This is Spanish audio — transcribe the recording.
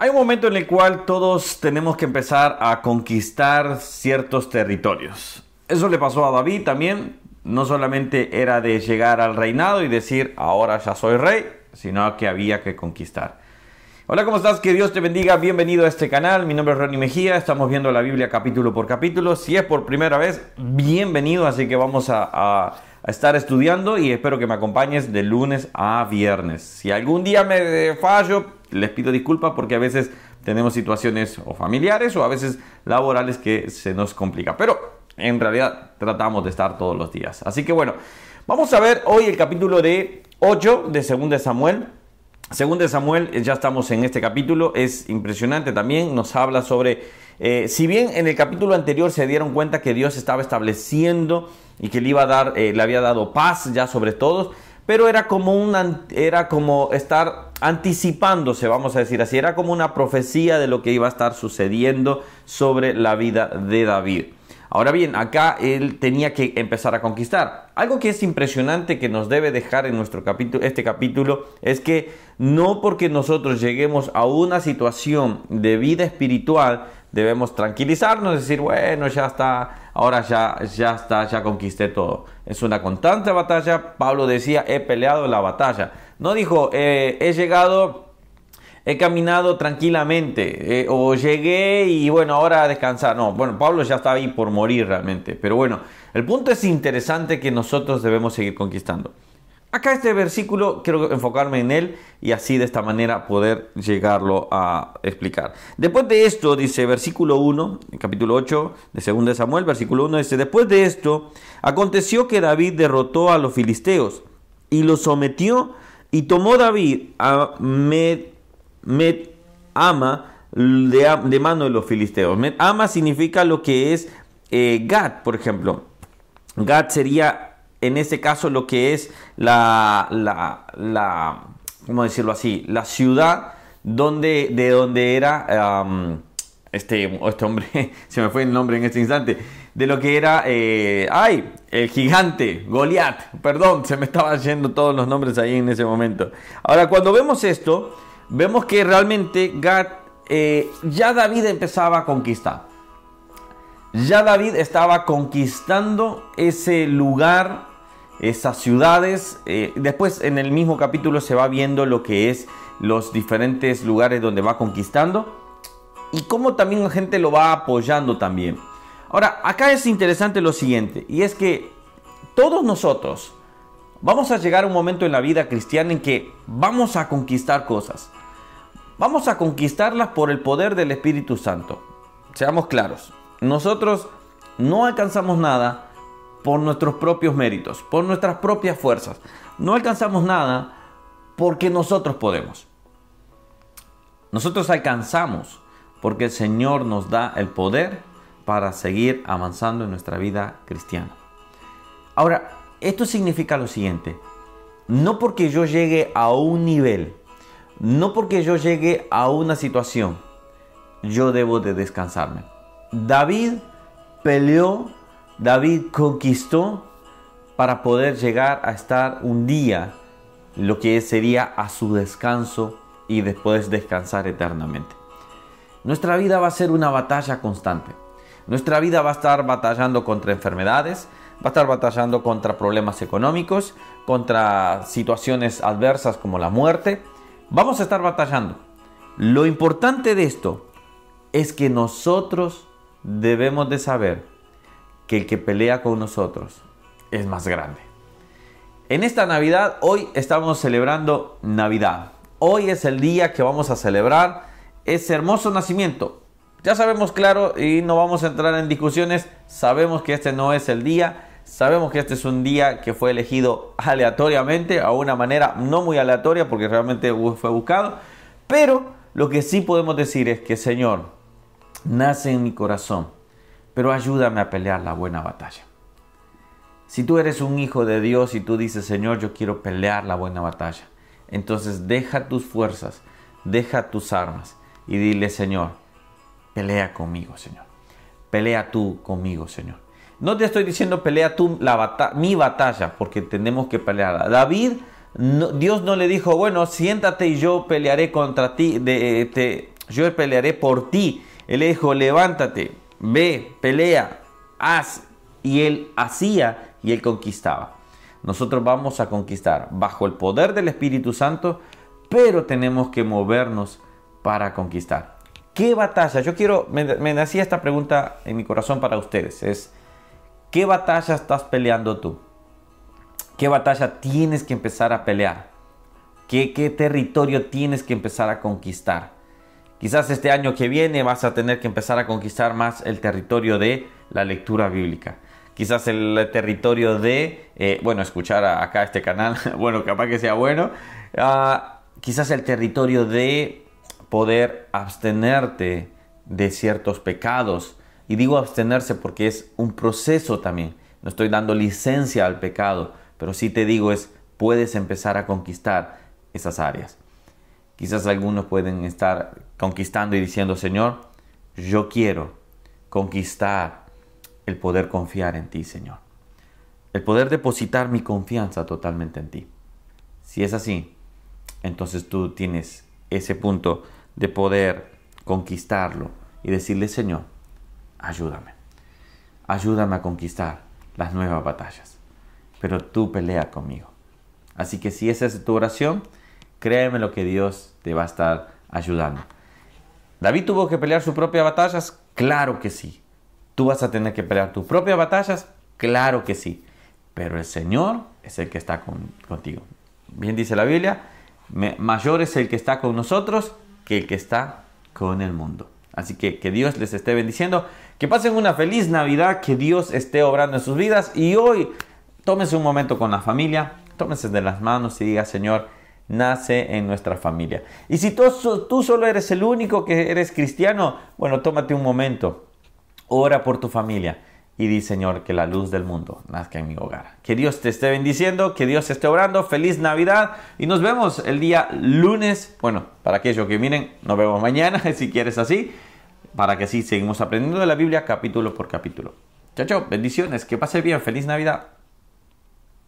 Hay un momento en el cual todos tenemos que empezar a conquistar ciertos territorios. Eso le pasó a David también. No solamente era de llegar al reinado y decir, ahora ya soy rey, sino que había que conquistar. Hola, ¿cómo estás? Que Dios te bendiga. Bienvenido a este canal. Mi nombre es Ronnie Mejía. Estamos viendo la Biblia capítulo por capítulo. Si es por primera vez, bienvenido. Así que vamos a, a estar estudiando y espero que me acompañes de lunes a viernes. Si algún día me fallo, les pido disculpas porque a veces tenemos situaciones o familiares o a veces laborales que se nos complica. Pero en realidad tratamos de estar todos los días. Así que bueno, vamos a ver hoy el capítulo de 8 de 2 de Samuel. Según Samuel, ya estamos en este capítulo, es impresionante también, nos habla sobre, eh, si bien en el capítulo anterior se dieron cuenta que Dios estaba estableciendo y que le iba a dar, eh, le había dado paz ya sobre todos, pero era como, una, era como estar anticipándose, vamos a decir así, era como una profecía de lo que iba a estar sucediendo sobre la vida de David. Ahora bien, acá él tenía que empezar a conquistar. Algo que es impresionante que nos debe dejar en nuestro capítulo, este capítulo es que no porque nosotros lleguemos a una situación de vida espiritual debemos tranquilizarnos, decir, bueno, ya está, ahora ya, ya está, ya conquisté todo. Es una constante batalla. Pablo decía, he peleado la batalla. No dijo, eh, he llegado, he caminado tranquilamente, eh, o llegué y bueno, ahora a descansar. No, bueno, Pablo ya está ahí por morir realmente. Pero bueno, el punto es interesante que nosotros debemos seguir conquistando. Acá este versículo quiero enfocarme en él y así de esta manera poder llegarlo a explicar. Después de esto, dice versículo 1, capítulo 8 de 2 de Samuel, versículo 1 dice, después de esto, aconteció que David derrotó a los filisteos y los sometió y tomó David a Med, Ama de, mano de los filisteos. Med Ama significa lo que es eh, Gad, por ejemplo. Gad sería en este caso lo que es la, la, la ¿cómo decirlo así? La ciudad donde, de donde era este, este hombre, se me fue el nombre en este instante, de lo que era, eh, ay, el gigante, Goliat, perdón, se me estaban yendo todos los nombres ahí en ese momento. Ahora, cuando vemos esto, vemos que realmente Gad, eh, ya David empezaba a conquistar. Ya David estaba conquistando ese lugar esas ciudades. Eh, después en el mismo capítulo se va viendo lo que es los diferentes lugares donde va conquistando y cómo también la gente lo va apoyando también. Ahora, acá es interesante lo siguiente, y es que todos nosotros vamos a llegar a un momento en la vida cristiana en que vamos a conquistar cosas. Vamos a conquistarlas por el poder del Espíritu Santo. Seamos claros, nosotros no alcanzamos nada por nuestros propios méritos, por nuestras propias fuerzas. No alcanzamos nada porque nosotros podemos. Nosotros alcanzamos porque el Señor nos da el poder para seguir avanzando en nuestra vida cristiana. Ahora, esto significa lo siguiente. No porque yo llegue a un nivel, no porque yo llegue a una situación, yo debo de descansarme. David peleó David conquistó para poder llegar a estar un día, lo que sería a su descanso y después descansar eternamente. Nuestra vida va a ser una batalla constante. Nuestra vida va a estar batallando contra enfermedades, va a estar batallando contra problemas económicos, contra situaciones adversas como la muerte. Vamos a estar batallando. Lo importante de esto es que nosotros debemos de saber que el que pelea con nosotros es más grande. En esta Navidad, hoy estamos celebrando Navidad. Hoy es el día que vamos a celebrar ese hermoso nacimiento. Ya sabemos claro y no vamos a entrar en discusiones, sabemos que este no es el día, sabemos que este es un día que fue elegido aleatoriamente, a una manera no muy aleatoria porque realmente fue buscado, pero lo que sí podemos decir es que Señor, nace en mi corazón pero ayúdame a pelear la buena batalla. Si tú eres un hijo de Dios y tú dices, Señor, yo quiero pelear la buena batalla, entonces deja tus fuerzas, deja tus armas y dile, Señor, pelea conmigo, Señor. Pelea tú conmigo, Señor. No te estoy diciendo pelea tú la mi batalla, porque tenemos que pelearla. David, Dios no le dijo, bueno, siéntate y yo pelearé contra ti, de, yo pelearé por ti. Él dijo, levántate, ve, pelea, haz. Y él hacía y él conquistaba. Nosotros vamos a conquistar bajo el poder del Espíritu Santo, pero tenemos que movernos para conquistar. ¿Qué batalla? Yo quiero, me, me esta pregunta en mi corazón para ustedes. Es, ¿qué batalla estás peleando tú? ¿Qué batalla tienes que empezar a pelear? ¿Qué, ¿Qué territorio tienes que empezar a conquistar? Quizás este año que viene vas a tener que empezar a conquistar más el territorio de la lectura bíblica. Quizás el territorio de, eh, bueno, escuchar acá este canal, bueno, capaz que sea bueno. Ah, quizás el territorio de poder abstenerte de ciertos pecados. Y digo abstenerse porque es un proceso también. No estoy dando licencia al pecado, pero sí te digo es, puedes empezar a conquistar esas áreas. Quizás algunos pueden estar conquistando y diciendo, Señor, yo quiero conquistar el poder confiar en ti, Señor. El poder depositar mi confianza totalmente en ti. Si es así, entonces tú tienes ese punto de poder conquistarlo y decirle, Señor, ayúdame. Ayúdame a conquistar las nuevas batallas. Pero tú pelea conmigo. Así que si esa es tu oración, créeme lo que Dios te va a estar ayudando. ¿David tuvo que pelear sus propias batallas? Claro que sí. ¿Tú vas a tener que pelear tus propias batallas? Claro que sí. Pero el Señor es el que está contigo. Bien dice la Biblia, mayor es el que está con nosotros que el que está con el mundo. Así que que Dios les esté bendiciendo, que pasen una feliz Navidad, que Dios esté obrando en sus vidas y hoy tómese un momento con la familia, tómese de las manos y diga, Señor, nace en nuestra familia. Y si tú, solo eres el único que eres cristiano, bueno, tómate un momento, ora por tu familia y di, Señor, que la luz del mundo nazca en mi hogar. Que Dios te esté bendiciendo, que Dios esté obrando. Feliz Navidad y nos vemos el día lunes. Bueno, para aquellos que miren, nos vemos mañana, si quieres así, para que así seguimos aprendiendo de la Biblia capítulo por capítulo. Chao, chao, bendiciones, que pase bien, feliz Navidad.